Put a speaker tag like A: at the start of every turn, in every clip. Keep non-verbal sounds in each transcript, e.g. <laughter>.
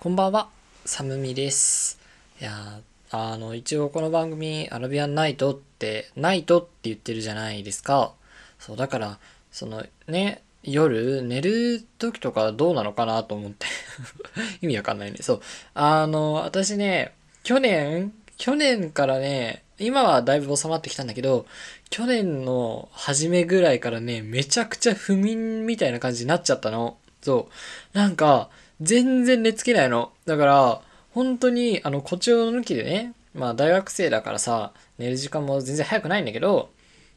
A: こんばんは、サムミです。いやあの、一応この番組、アラビアンナイトって、ナイトって言ってるじゃないですか。そう、だから、そのね、夜寝る時とかどうなのかなと思って <laughs> 意味わかんないね。そう。あの、私ね、去年、去年からね、今はだいぶ収まってきたんだけど、去年の初めぐらいからね、めちゃくちゃ不眠みたいな感じになっちゃったの。そう。なんか、全然寝つけないの。だから、本当に、あの、誇張抜きでね、まあ大学生だからさ、寝る時間も全然早くないんだけど、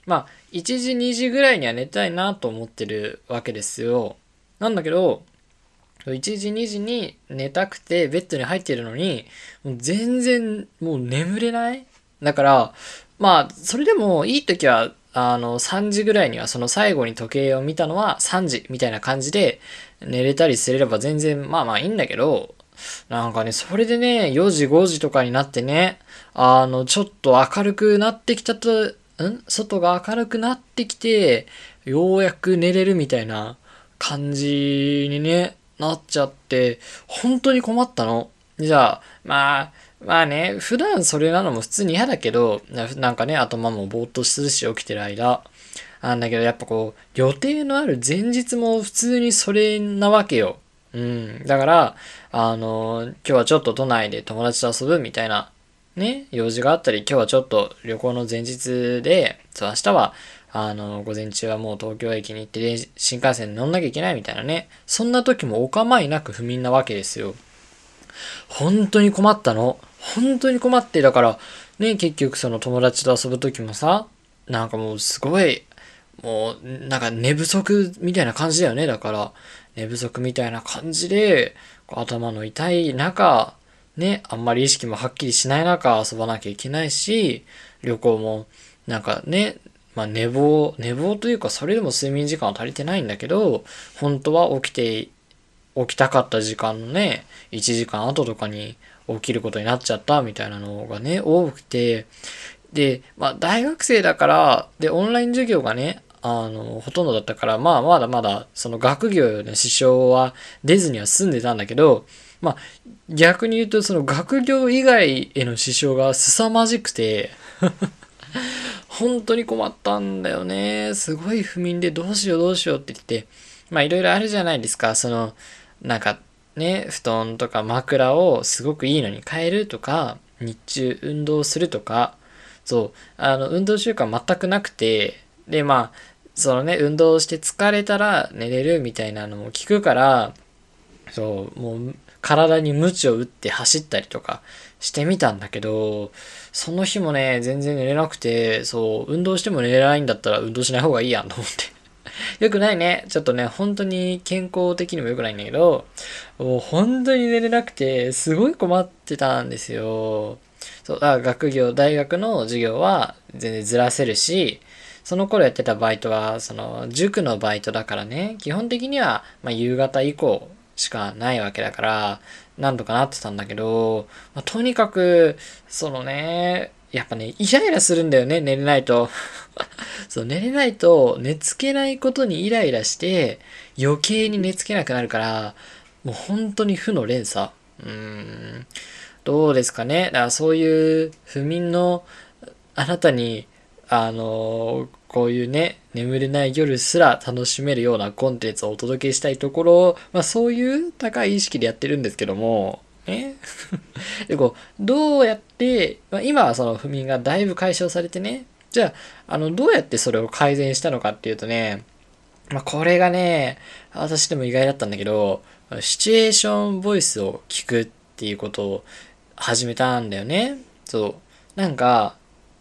A: まあ、1時、2時ぐらいには寝たいなと思ってるわけですよ。なんだけど、1時、2時に寝たくてベッドに入ってるのに、もう全然もう眠れないだから、まあ、それでもいい時は、あの、3時ぐらいにはその最後に時計を見たのは3時みたいな感じで寝れたりすれば全然まあまあいいんだけど、なんかね、それでね、4時5時とかになってね、あの、ちょっと明るくなってきたと、ん？外が明るくなってきて、ようやく寝れるみたいな感じにね、なっちゃって、本当に困ったの。じゃあ、まあ、まあね、普段それなのも普通に嫌だけど、なんかね、頭もぼーっとするし起きてる間。なんだけど、やっぱこう、予定のある前日も普通にそれなわけよ。うん。だから、あの、今日はちょっと都内で友達と遊ぶみたいな、ね、用事があったり、今日はちょっと旅行の前日で、そう、明日は、あの、午前中はもう東京駅に行って新幹線に乗んなきゃいけないみたいなね。そんな時もお構いなく不眠なわけですよ。本当に困ったの。本当に困って、だから、ね、結局その友達と遊ぶ時もさ、なんかもうすごい、もう、なんか寝不足みたいな感じだよね。だから、寝不足みたいな感じで、頭の痛い中、ね、あんまり意識もはっきりしない中遊ばなきゃいけないし、旅行も、なんかね、まあ寝坊、寝坊というかそれでも睡眠時間は足りてないんだけど、本当は起きて、起きたかった時間のね、1時間後とかに起きることになっちゃったみたいなのがね、多くて、で、まあ大学生だから、で、オンライン授業がね、あの、ほとんどだったから、まあまだまだ、その学業の支障は出ずには済んでたんだけど、まあ逆に言うとその学業以外への支障が凄まじくて <laughs> 本当に困ったんだよね。すごい不眠でどうしようどうしようって言って、まあいろいろあるじゃないですか。その、なんかね、布団とか枕をすごくいいのに変えるとか、日中運動するとか、そう、あの、運動習慣全くなくて、で、まあ、そのね、運動して疲れたら寝れるみたいなのも聞くから、そう、もう体に鞭を打って走ったりとかしてみたんだけど、その日もね、全然寝れなくて、そう、運動しても寝れないんだったら運動しない方がいいやんと思って。<laughs> よくないね。ちょっとね、本当に健康的にも良くないんだけど、もう本当に寝れなくて、すごい困ってたんですよ。そう、だから学業、大学の授業は全然ずらせるし、その頃やってたバイトは、その、塾のバイトだからね、基本的には、ま、夕方以降しかないわけだから、なんとかなってたんだけど、まあ、とにかく、そのね、やっぱね、イライラするんだよね、寝れないと。<laughs> そう、寝れないと、寝つけないことにイライラして、余計に寝つけなくなるから、もう本当に負の連鎖。うーん。どうですかね。だからそういう不眠のあなたに、あのこういうね、眠れない夜すら楽しめるようなコンテンツをお届けしたいところを、まあそういう高い意識でやってるんですけども、ね。<laughs> で、こう、どうやって、まあ、今はその不眠がだいぶ解消されてね、じゃあ、あの、どうやってそれを改善したのかっていうとね、まあ、これがね、私でも意外だったんだけど、シチュエーションボイスを聞くっていうことを始めたんだよね。そう。なんか、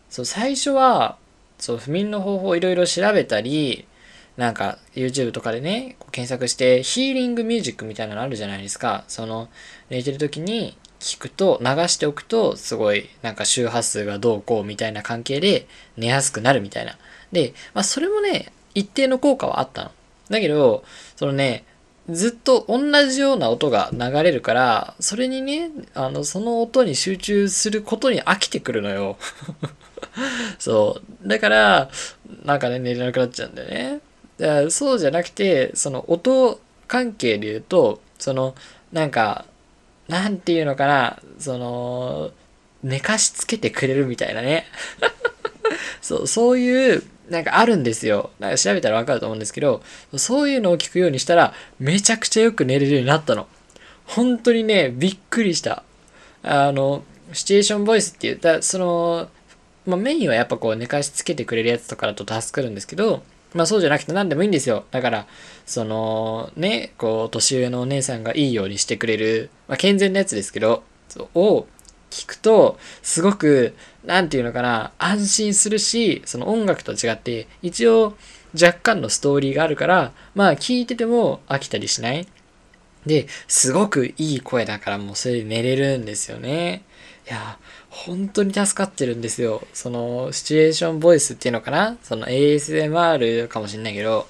A: そう、最初は、そう、不眠の方法をいろいろ調べたり、なんか YouTube とかでね、検索してヒーリングミュージックみたいなのあるじゃないですか。その、寝てる時に聞くと、流しておくと、すごい、なんか周波数がどうこうみたいな関係で寝やすくなるみたいな。で、まあそれもね、一定の効果はあったの。だけど、そのね、ずっと同じような音が流れるから、それにね、あの、その音に集中することに飽きてくるのよ。<laughs> そう。だから、なんかね、寝れなくなっちゃうんだよね。だからそうじゃなくて、その音関係で言うと、その、なんか、なんていうのかな、その、寝かしつけてくれるみたいなね。<laughs> そう、そういう、なんかあるんですよ。なんか調べたらわかると思うんですけど、そういうのを聞くようにしたら、めちゃくちゃよく寝れるようになったの。本当にね、びっくりした。あの、シチュエーションボイスって言ったら、その、まあ、メインはやっぱこう寝かしつけてくれるやつとかだと助かるんですけど、まあそうじゃなくて何でもいいんですよ。だから、そのね、こう年上のお姉さんがいいようにしてくれる、まあ健全なやつですけど、を聞くと、すごく、なんていうのかな、安心するし、その音楽と違って、一応若干のストーリーがあるから、まあ聞いてても飽きたりしない。で、すごくいい声だからもうそれで寝れるんですよね。いや、本当に助かってるんですよ。その、シチュエーションボイスっていうのかな？その ASMR かもしんないけど、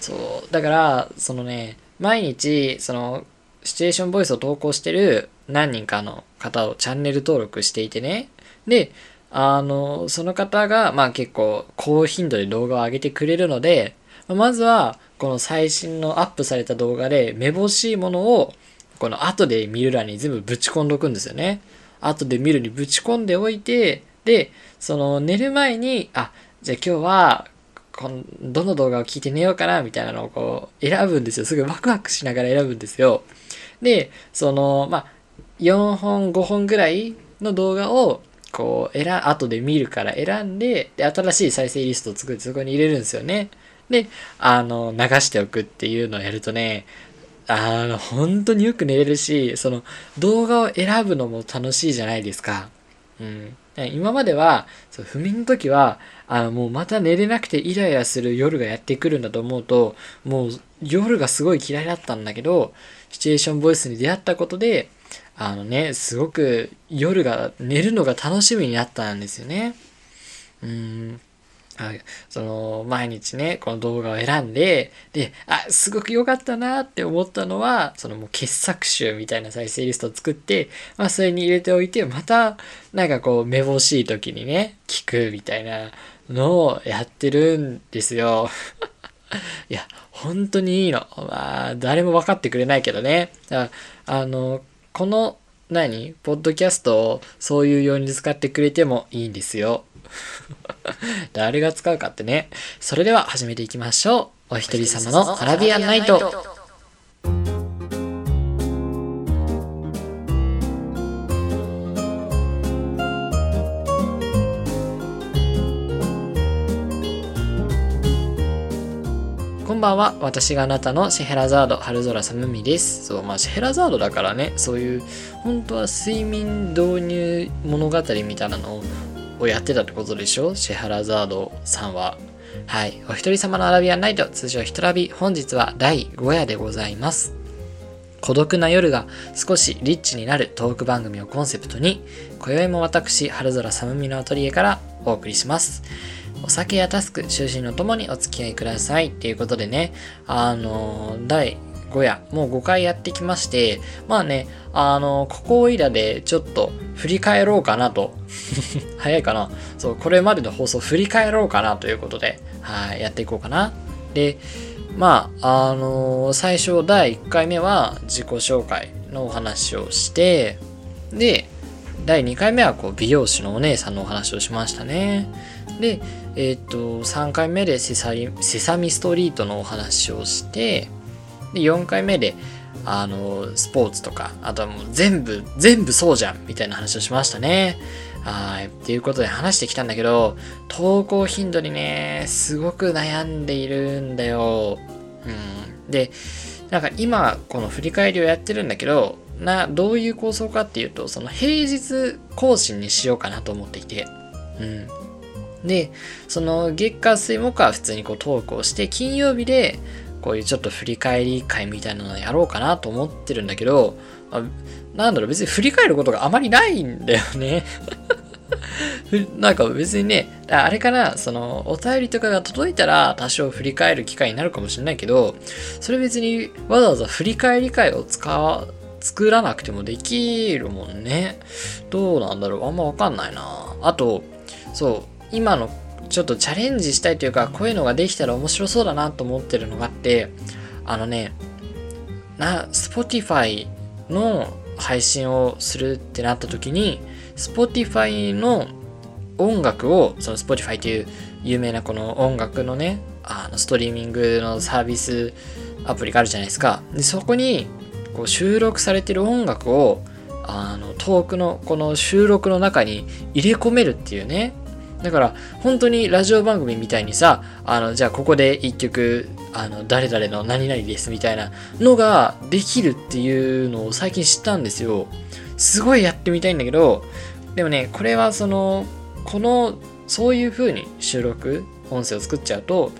A: そう、だから、そのね、毎日、その、シチュエーションボイスを投稿してる何人かの方をチャンネル登録していてね。で、あの、その方が、まあ結構高頻度で動画を上げてくれるので、まずは、この最新のアップされた動画で、めぼしいものを、この後で見る欄に全部ぶち込んどくんですよね。後で見るにぶち込んでおいて、で、その寝る前に、あ、じゃあ今日は、このどの動画を聞いて寝ようかな、みたいなのをこう、選ぶんですよ。すぐワクワクしながら選ぶんですよ。で、その、まあ、4本、5本ぐらいの動画を、こう、選、後で見るから選んで、で、新しい再生リストを作ってそこに入れるんですよね。で、あの、流しておくっていうのをやるとね、あの、本当によく寝れるし、その、動画を選ぶのも楽しいじゃないですか。うん。今までは、そう、不眠の時は、あの、もうまた寝れなくてイライラする夜がやってくるんだと思うと、もう夜がすごい嫌いだったんだけど、シチュエーションボイスに出会ったことで、あのね、すごく夜が、寝るのが楽しみになったんですよね。うん。その、毎日ね、この動画を選んで、で、あ、すごく良かったなって思ったのは、そのもう傑作集みたいな再生リストを作って、まあそれに入れておいて、また、なんかこう、めぼしい時にね、聞くみたいなのをやってるんですよ。<laughs> いや、本当にいいの。まあ、誰も分かってくれないけどね。あの、この何？ポッドキャストをそういうように使ってくれてもいいんですよ。<laughs> 誰が使うかってね。それでは始めていきましょう。お一人様のアラビアンナイト。ばんは。私があなたのシェヘラザード、春空寒海です。そう、まあ、シェヘラザードだからね、そういう、本当は睡眠導入物語みたいなのをやってたってことでしょ？シェヘラザードさんは。はい。お一人様のアラビアンナイト、通称ヒトラビ、本日は第5夜でございます。孤独な夜が少しリッチになるトーク番組をコンセプトに、今宵も私、春空寒海のアトリエからお送りします。お酒やタスク、就寝のともにお付き合いくださいっていうことでね、あの、第5夜、もう5回やってきまして、まあね、あの、ここいらでちょっと振り返ろうかなと。<laughs> 早いかなそう、これまでの放送振り返ろうかなということで、はい、やっていこうかな。で、まあ、あの最初第1回目は自己紹介のお話をして、で、第2回目はこう美容師のお姉さんのお話をしましたね。で、えっ、と、3回目でセサセサミストリートのお話をして、で、4回目で、あの、スポーツとか、あとはもう全部、全部そうじゃんみたいな話をしましたね。はい。っていうことで話してきたんだけど、投稿頻度にね、すごく悩んでいるんだよ。うん。で、なんか今、この振り返りをやってるんだけど、な、どういう構想かっていうと、その平日更新にしようかなと思っていて。うん。で、その月火水木は普通にこうトークをして、金曜日でこういうちょっと振り返り会みたいなのをやろうかなと思ってるんだけど、あなんだろう、別に振り返ることがあまりないんだよね <laughs> なんか別にね、あれかな、その、お便りとかが届いたら多少振り返る機会になるかもしれないけど、それ別にわざわざ振り返り会を使う、作らなくてもできるもんね。どうなんだろうあんまわかんないな。あと、そう、今のちょっとチャレンジしたいというか、こういうのができたら面白そうだなと思ってるのがあって、あのね、な、Spotify の配信をするってなった時に Spotify の音楽をその Spotify という有名なこの音楽のねあのストリーミングのサービスアプリがあるじゃないですか。でそこにこう収録されてる音楽をあの遠くのこの収録の中に入れ込めるっていうねだから本当にラジオ番組みたいにさあのじゃあここで一曲あの誰々の何々ですみたいなのができるっていうのを最近知ったんですよ。すごいやってみたいんだけどでもねこれはそのこのそういう風に収録音声を作っちゃうと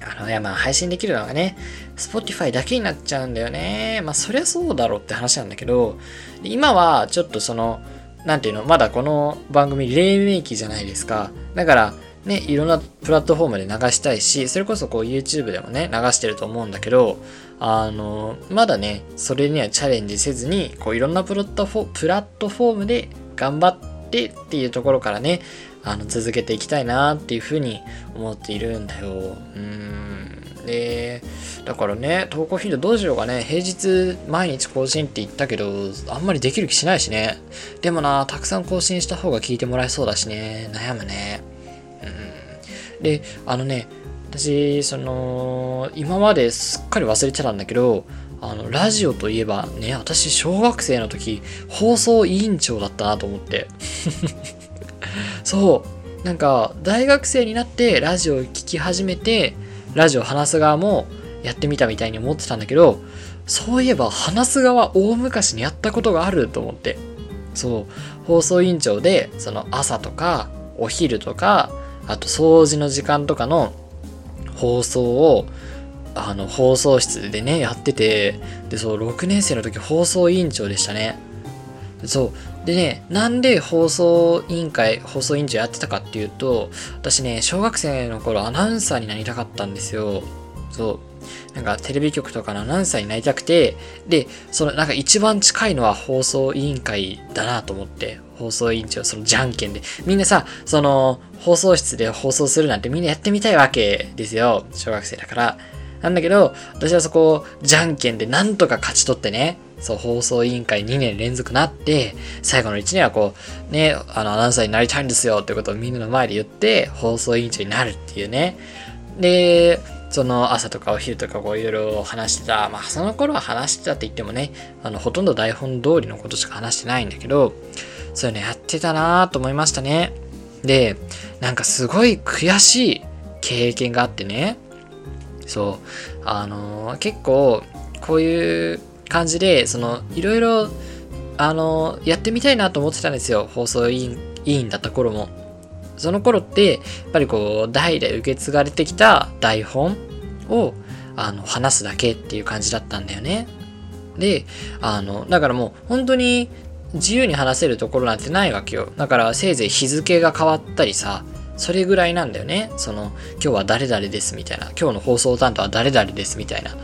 A: あのいやまあ配信できるのがね Spotify だけになっちゃうんだよね。まあそりゃそうだろうって話なんだけど今はちょっとそのなんていうの、まだこの番組、黎明期じゃないですか。だから、ね、いろんなプラットフォームで流したいし、それこそこう YouTube でもね、流してると思うんだけど、あの、まだね、それにはチャレンジせずに、こういろんなプラットフォプラットフォームで頑張ってっていうところからね、あの、続けていきたいなっていうふうに思っているんだよ。うん。で、だからね、投稿頻度どうしようかね。平日毎日更新って言ったけど、あんまりできる気しないしね。でもな、たくさん更新した方が聞いてもらえそうだしね。悩むね。うん。で、あのね、私、その、今まですっかり忘れてたんだけど、あの、ラジオといえばね、私、小学生の時、放送委員長だったなと思って。<laughs> そう。なんか、大学生になってラジオを聴き始めて、ラジオ話す側もやってみたみたいに思ってたんだけど、そういえば話す側大昔にやったことがあると思って。そう、放送委員長で、その朝とかお昼とか、あと掃除の時間とかの放送を、あの、放送室でね、やってて、で、そう、6年生の時放送委員長でしたね。そう。でね、なんで放送委員会、放送委員長やってたかっていうと、私ね、小学生の頃アナウンサーになりたかったんですよ。そう。なんかテレビ局とかのアナウンサーになりたくて、で、そのなんか一番近いのは放送委員会だなと思って、放送委員長、そのじゃんけんで。みんなさ、その放送室で放送するなんてみんなやってみたいわけですよ。小学生だから。なんだけど、私はそこをじゃんけんでなんとか勝ち取ってね、そう、放送委員会2年連続なって、最後の1年はこう、ね、あの、アナウンサーになりたいんですよってことをみんなの前で言って、放送委員長になるっていうね。で、その朝とかお昼とかこういろいろ話してた。まあその頃は話してたって言ってもね、あのほとんど台本通りのことしか話してないんだけど、そういうのやってたなぁと思いましたね。で、なんかすごい悔しい経験があってね、そう、あのー、結構こういう感じで、そのいろいろあの、やってみたいなと思ってたんですよ。放送委員委員だった頃も。その頃って、やっぱりこう、代々受け継がれてきた台本を、あの、話すだけっていう感じだったんだよね。で、あの、だからもう、本当に自由に話せるところなんてないわけよ。だから、せいぜい日付が変わったりさ、それぐらいなんだよね。その、今日は誰々ですみたいな。今日の放送担当は誰々ですみたいな。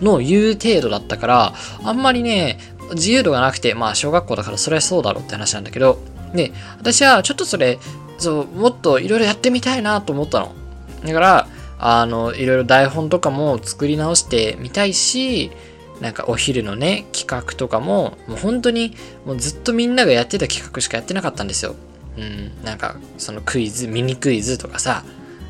A: の言う程度だったから、あんまりね、自由度がなくて、まあ小学校だからそれはそうだろうって話なんだけど、で、私はちょっとそれそう、もっといろいろやってみたいなと思ったの。だから、あの、いろいろ台本とかも作り直してみたいし、なんかお昼のね、企画とかも、もう本当に、もうずっとみんながやってた企画しかやってなかったんですよ。うん、なんか、そのクイズ、ミニクイズとかさ、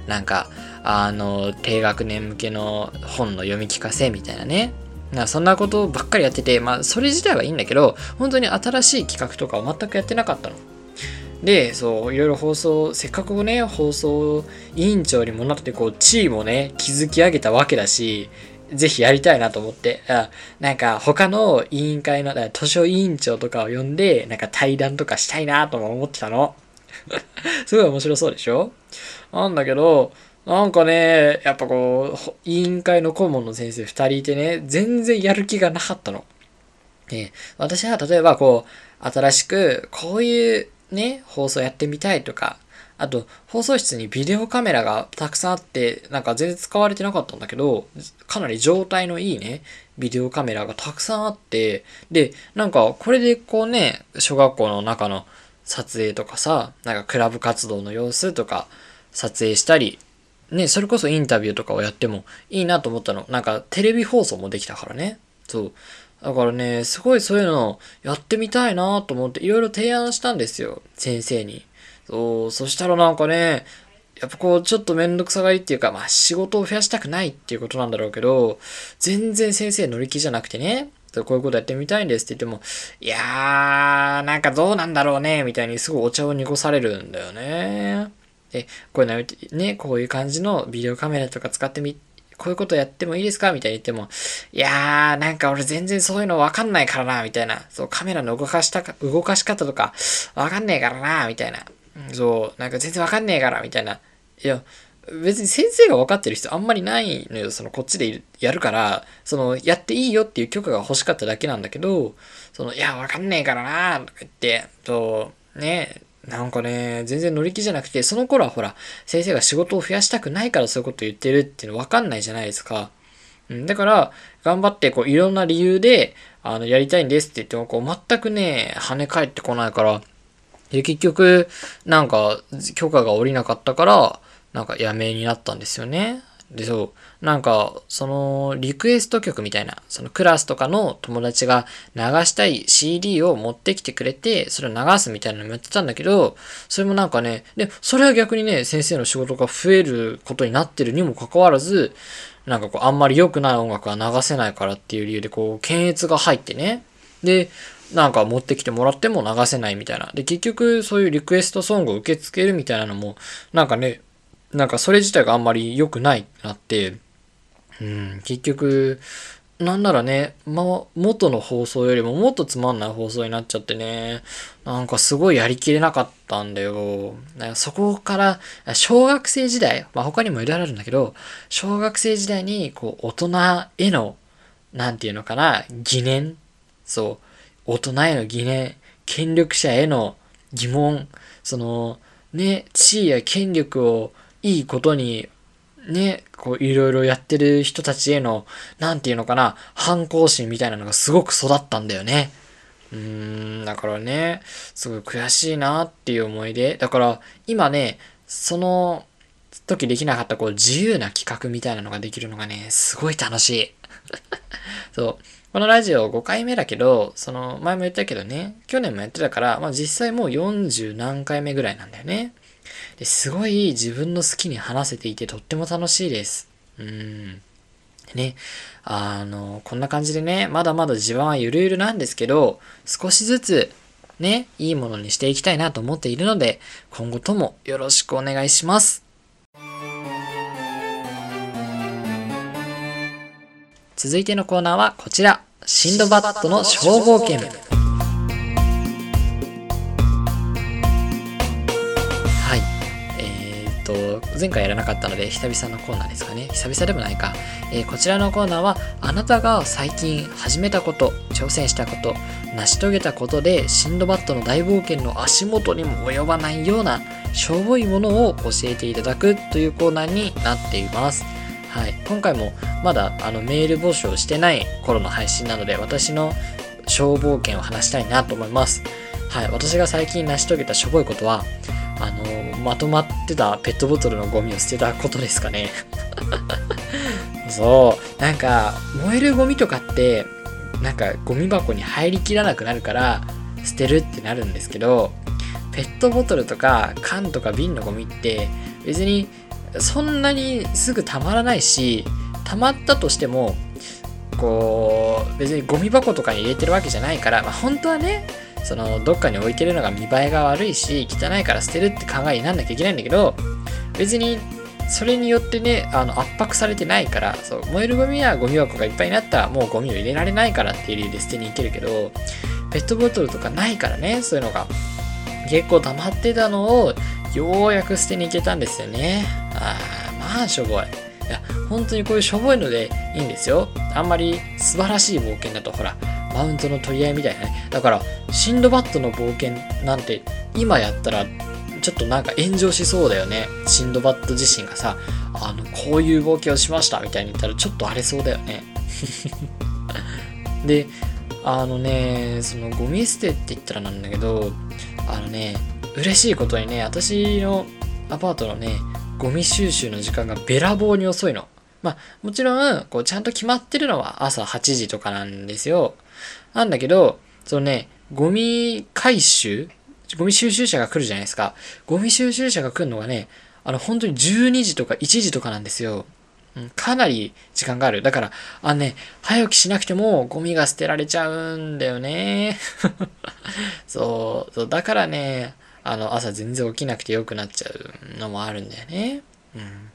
A: なんか、あの、低学年向けの本の読み聞かせみたいなね。なそんなことばっかりやってて、まあ、それ自体はいいんだけど、本当に新しい企画とかを全くやってなかったの。で、そう、いろいろ放送、せっかくね、放送委員長にもなって、こう、地位もね、築き上げたわけだし、ぜひやりたいなと思って、あなんか他の委員会の、図書委員長とかを呼んで、なんか対談とかしたいなとも思ってたの。<laughs> すごい面白そうでしょ？なんだけど、なんかね、やっぱこう、委員会の顧問の先生二人いてね、全然やる気がなかったの。で、私は例えばこう、新しく、こういうね、放送やってみたいとか、あと、放送室にビデオカメラがたくさんあって、なんか全然使われてなかったんだけど、かなり状態のいいね、ビデオカメラがたくさんあって、で、なんかこれでこうね、小学校の中の撮影とかさ、なんかクラブ活動の様子とか撮影したり、ね、それこそインタビューとかをやってもいいなと思ったの。なんかテレビ放送もできたからね。そう。だからね、すごいそういうのやってみたいなと思っていろいろ提案したんですよ。先生に。そう、そしたらなんかね、やっぱこう、ちょっとめんどくさがりっていうか、まあ仕事を増やしたくないっていうことなんだろうけど、全然先生乗り気じゃなくてね、こういうことやってみたいんですって言っても、いやー、なんかどうなんだろうね、みたいにすごいお茶を濁されるんだよね。で、こういうのね、こういう感じのビデオカメラとか使ってみ、こういうことやってもいいですか？みたいに言っても、いやー、なんか俺全然そういうのわかんないからな、みたいな。そう、カメラの動かしたか、動かし方とか、わかんねえからな、みたいな。そう、なんか全然わかんねえから、みたいな。いや、別に先生が分かってる人あんまりないのよ。そのこっちでやるから、そのやっていいよっていう許可が欲しかっただけなんだけど、その、いや、わかんねえからなとか言って、と、ね、なんかね、全然乗り気じゃなくて、その頃はほら、先生が仕事を増やしたくないからそういうこと言ってるっていうの分かんないじゃないですか。うん、だから、頑張ってこういろんな理由で、あの、やりたいんですって言っても、こう全くね、跳ね返ってこないから、で、結局、なんか、許可が下りなかったから、なんかやめになったんですよね。で、そう。なんか、その、リクエスト曲みたいな、そのクラスとかの友達が流したい CD を持ってきてくれて、それを流すみたいなのもやってたんだけど、それもなんかね、で、それは逆にね、先生の仕事が増えることになってるにもかかわらず、なんかこう、あんまり良くない音楽は流せないからっていう理由で、こう、検閲が入ってね。で、なんか持ってきてもらっても流せないみたいな。で、結局そういうリクエストソングを受け付けるみたいなのも、なんかね、なんかそれ自体があんまり良くないなって、うん、結局、なんならね、ま、元の放送よりももっとつまんない放送になっちゃってね、なんかすごいやりきれなかったんだよ。だそこから、小学生時代、まあ他にもいろいろあるんだけど、小学生時代に、こう、大人への、なんていうのかな、疑念、そう、大人への疑念、権力者への疑問、その、ね、地位や権力をいいことに、ね、こういろいろやってる人たちへの、なんていうのかな、反抗心みたいなのがすごく育ったんだよね。うーん、だからね、すごい悔しいなっていう思いで、だから今ね、その時できなかったこう自由な企画みたいなのができるのがね、すごい楽しい。<laughs> そう。このラジオ5回目だけど、その前も言ったけどね、去年もやってたから、まあ実際もう40何回目ぐらいなんだよね。ですごい自分の好きに話せていてとっても楽しいです。うん。ね、あの、こんな感じでね、まだまだ地盤はゆるゆるなんですけど、少しずつね、いいものにしていきたいなと思っているので、今後ともよろしくお願いします。続いてのコーナーはこちら。シンドバッドの消防犬。と、前回やらなかったので久々のコーナーですかね。久々でもないか。えー、こちらのコーナーは、あなたが最近始めたこと、挑戦したこと、成し遂げたことで、シンドバッドの大冒険の足元にも及ばないような、しょぼいものを教えていただくというコーナーになっています。はい。今回もまだあのメール募集をしてない頃の配信なので、私の消防険を話したいなと思います。はい。私が最近成し遂げたしょぼいことは、あの、まとまってたペットボトルのゴミを捨てたことですかね。<laughs> そう。なんか、燃えるゴミとかって、なんかゴミ箱に入りきらなくなるから、捨てるってなるんですけど、ペットボトルとか缶とか瓶のゴミって別にそんなにすぐたまらないし、たまったとしても、こう、別にゴミ箱とかに入れてるわけじゃないから、まあ本当はね、そのどっかに置いてるのが見栄えが悪いし汚いから捨てるって考えになんなきゃいけないんだけど別にそれによってねあの圧迫されてないからそう燃えるゴミはゴミ箱がいっぱいになったらもうゴミを入れられないからっていう理由で捨てに行けるけどペットボトルとかないからねそういうのが。結構溜まってたのをようやく捨てに行けたんですよね。ああまあしょぼい。いや本当にこういうしょぼいのでいいんですよ。あんまり素晴らしい冒険だとほらマウントの取り合いみたいなね。だから、シンドバッドの冒険なんて、今やったら、ちょっとなんか炎上しそうだよね。シンドバッド自身がさ、あの、こういう冒険をしましたみたいに言ったら、ちょっと荒れそうだよね。<laughs> で、あのね、そのゴミ捨てって言ったらなんだけど、あのね、嬉しいことにね、私のアパートのね、ゴミ収集の時間がべらぼうに遅いの。まあ、もちろん、こう、ちゃんと決まってるのは朝8時とかなんですよ。なんだけど、そのね、ゴミ回収ゴミ収集車が来るじゃないですか。ゴミ収集車が来るのがね、あの、本当に12時とか1時とかなんですよ。うん、かなり時間がある。だから、あのね、早起きしなくてもゴミが捨てられちゃうんだよね。<laughs> そう、そう、だからね、あの、朝全然起きなくて良くなっちゃうのもあるんだよね。うん。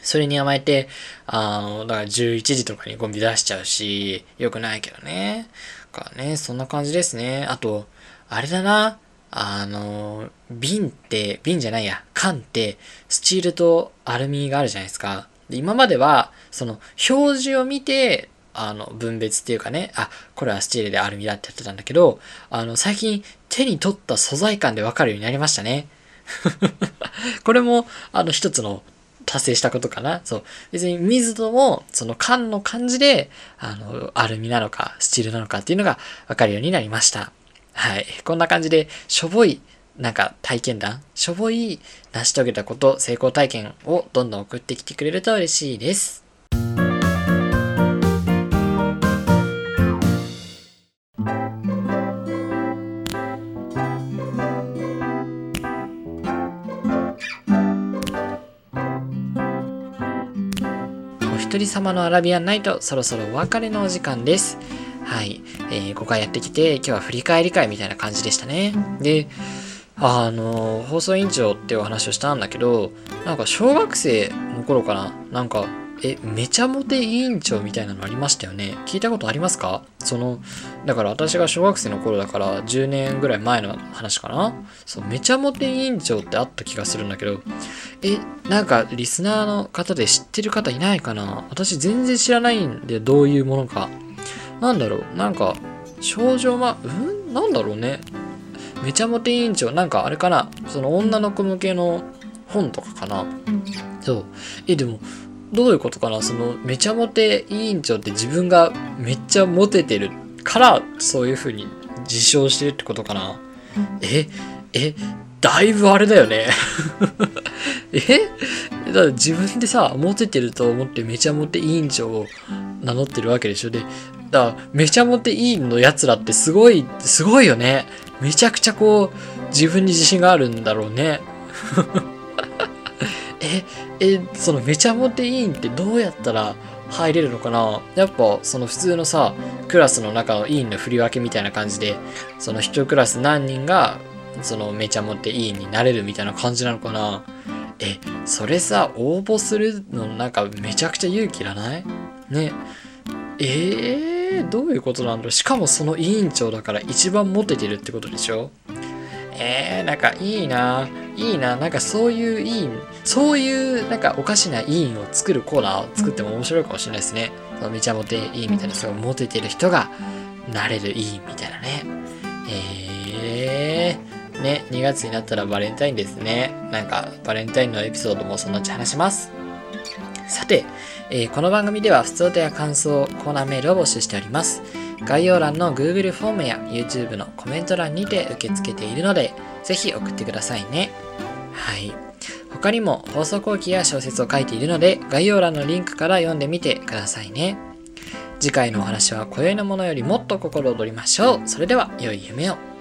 A: それに甘えて、あの、だから11時とかにゴミ出しちゃうし、良くないけどね。かね、そんな感じですね。あと、あれだな。あの、瓶って、瓶じゃないや、缶って、スチールとアルミがあるじゃないですか。で今までは、その、表示を見て、あの、分別っていうかね、あ、これはスチールでアルミだってやってたんだけど、あの、最近手に取った素材感でわかるようになりましたね。<laughs> これも、あの、一つの達成したことかな？そう。別に水とも、その缶の感じで、あの、アルミなのか、スチールなのかっていうのが分かるようになりました。はい。こんな感じで、しょぼい、なんか体験談、しょぼい成し遂げたこと、成功体験をどんどん送ってきてくれると嬉しいです。一人様のアラビアンナイト、そろそろお別れのお時間です。はい。えー、5回やってきて、今日は振り返り会みたいな感じでしたね。で、あの、放送委員長ってお話をしたんだけど、なんか小学生の頃かな、なんか、え、めちゃモテ委員長みたいなのありましたよね？聞いたことありますか？その、だから私が小学生の頃だから10年ぐらい前の話かな？そう、めちゃモテ委員長ってあった気がするんだけど、え、なんかリスナーの方で知ってる方いないかな？私全然知らないんでどういうものか。なんだろう？なんか、少女ま、うん？なんだろうね？めちゃモテ委員長、なんかあれかな？その女の子向けの本とかかな？そう。え、でも、どういうことかな？その、めちゃモテ委員長って自分がめっちゃモテてるから、そういう風に自称してるってことかな？え、え、だいぶあれだよね。<laughs> え？だから自分でさ、モテてると思ってめちゃモテ委員長を名乗ってるわけでしょ？で、だめちゃモテ委員の奴らってすごい、すごいよね。めちゃくちゃこう、自分に自信があるんだろうね。<laughs> え、え、そのめちゃモテ委員ってどうやったら入れるのかな？やっぱその普通のさ、クラスの中の委員の振り分けみたいな感じで、その一クラス何人がそのめちゃモテ委員になれるみたいな感じなのかな？え、それさ、応募するのなんかめちゃくちゃ勇気いらない？ね。えー、どういうことなんだろう？しかもその委員長だから一番モテてるってことでしょ？えー、なんかいいな、いいな、なんかそういう委員、そういうなんかおかしな委員を作るコーナーを作っても面白いかもしれないですね。そのめちゃモテ委員みたいな、すごいモテてる人がなれる委員みたいなね。えー、ね、2月になったらバレンタインですね。なんかバレンタインのエピソードもそのうち話します。さて、えー、この番組では普通音や感想、コーナーメールを募集しております。概要欄の Google フォームや YouTube のコメント欄にて受け付けているので、ぜひ送ってくださいね。はい。他にも放送後期や小説を書いているので、概要欄のリンクから読んでみてくださいね。次回のお話は今宵のものよりもっと心躍りましょう。それでは、良い夢を。